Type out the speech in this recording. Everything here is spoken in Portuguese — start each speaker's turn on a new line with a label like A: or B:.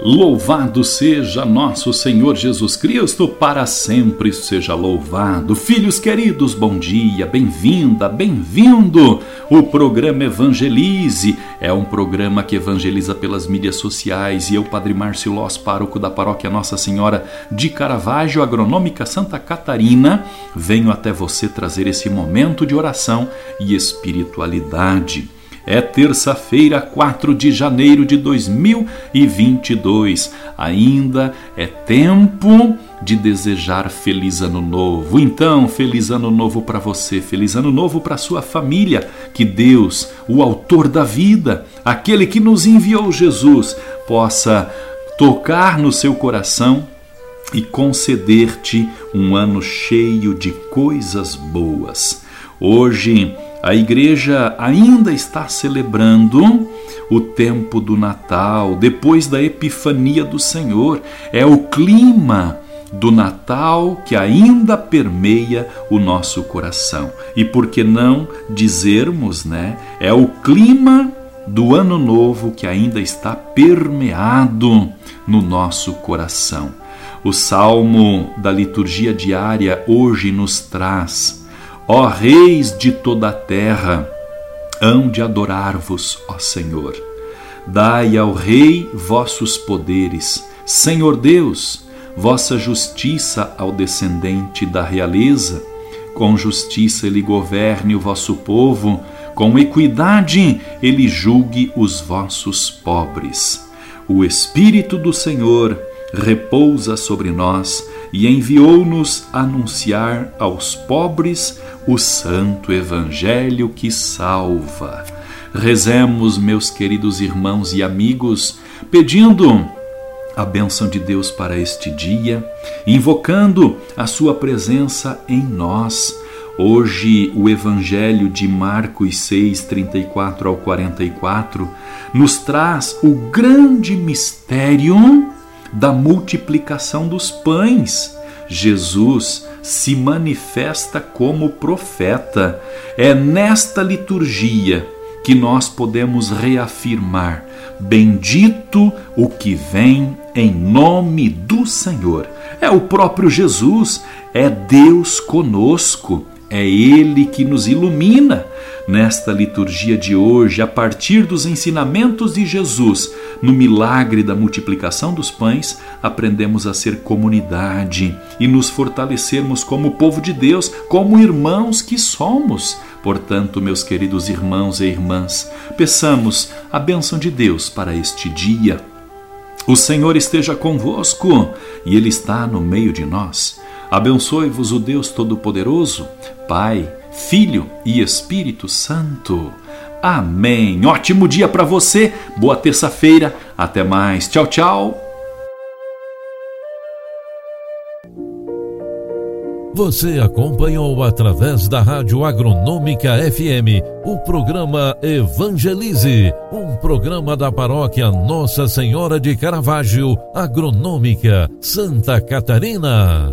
A: Louvado seja nosso Senhor Jesus Cristo, para sempre seja louvado. Filhos queridos, bom dia, bem-vinda, bem-vindo. O programa Evangelize é um programa que evangeliza pelas mídias sociais e eu, Padre Márcio Loss, pároco da paróquia Nossa Senhora de Caravaggio, Agronômica Santa Catarina, venho até você trazer esse momento de oração e espiritualidade. É terça-feira, 4 de janeiro de 2022. Ainda é tempo de desejar feliz ano novo. Então, feliz ano novo para você, feliz ano novo para sua família. Que Deus, o autor da vida, aquele que nos enviou Jesus, possa tocar no seu coração e conceder-te um ano cheio de coisas boas. Hoje a igreja ainda está celebrando o tempo do Natal, depois da Epifania do Senhor. É o clima do Natal que ainda permeia o nosso coração. E por que não dizermos, né? É o clima do ano novo que ainda está permeado no nosso coração. O salmo da liturgia diária hoje nos traz Ó reis de toda a terra, hão de adorar-vos, ó Senhor. Dai ao Rei vossos poderes, Senhor Deus, vossa justiça ao descendente da realeza. Com justiça ele governe o vosso povo, com equidade ele julgue os vossos pobres. O Espírito do Senhor repousa sobre nós e enviou-nos anunciar aos pobres o santo evangelho que salva. Rezemos, meus queridos irmãos e amigos, pedindo a bênção de Deus para este dia, invocando a sua presença em nós. Hoje, o Evangelho de Marcos 6, 34 ao 44, nos traz o grande mistério da multiplicação dos pães. Jesus se manifesta como profeta. É nesta liturgia que nós podemos reafirmar: Bendito o que vem em nome do Senhor. É o próprio Jesus, é Deus conosco, é Ele que nos ilumina nesta liturgia de hoje, a partir dos ensinamentos de Jesus, no milagre da multiplicação dos pães, aprendemos a ser comunidade e nos fortalecermos como povo de Deus, como irmãos que somos. Portanto, meus queridos irmãos e irmãs, peçamos a bênção de Deus para este dia. O Senhor esteja convosco e Ele está no meio de nós. Abençoe-vos o Deus Todo-Poderoso, Pai Filho e Espírito Santo. Amém. Ótimo dia para você. Boa terça-feira. Até mais. Tchau, tchau.
B: Você acompanhou através da Rádio Agronômica FM o programa Evangelize, um programa da paróquia Nossa Senhora de Caravaggio, Agronômica, Santa Catarina.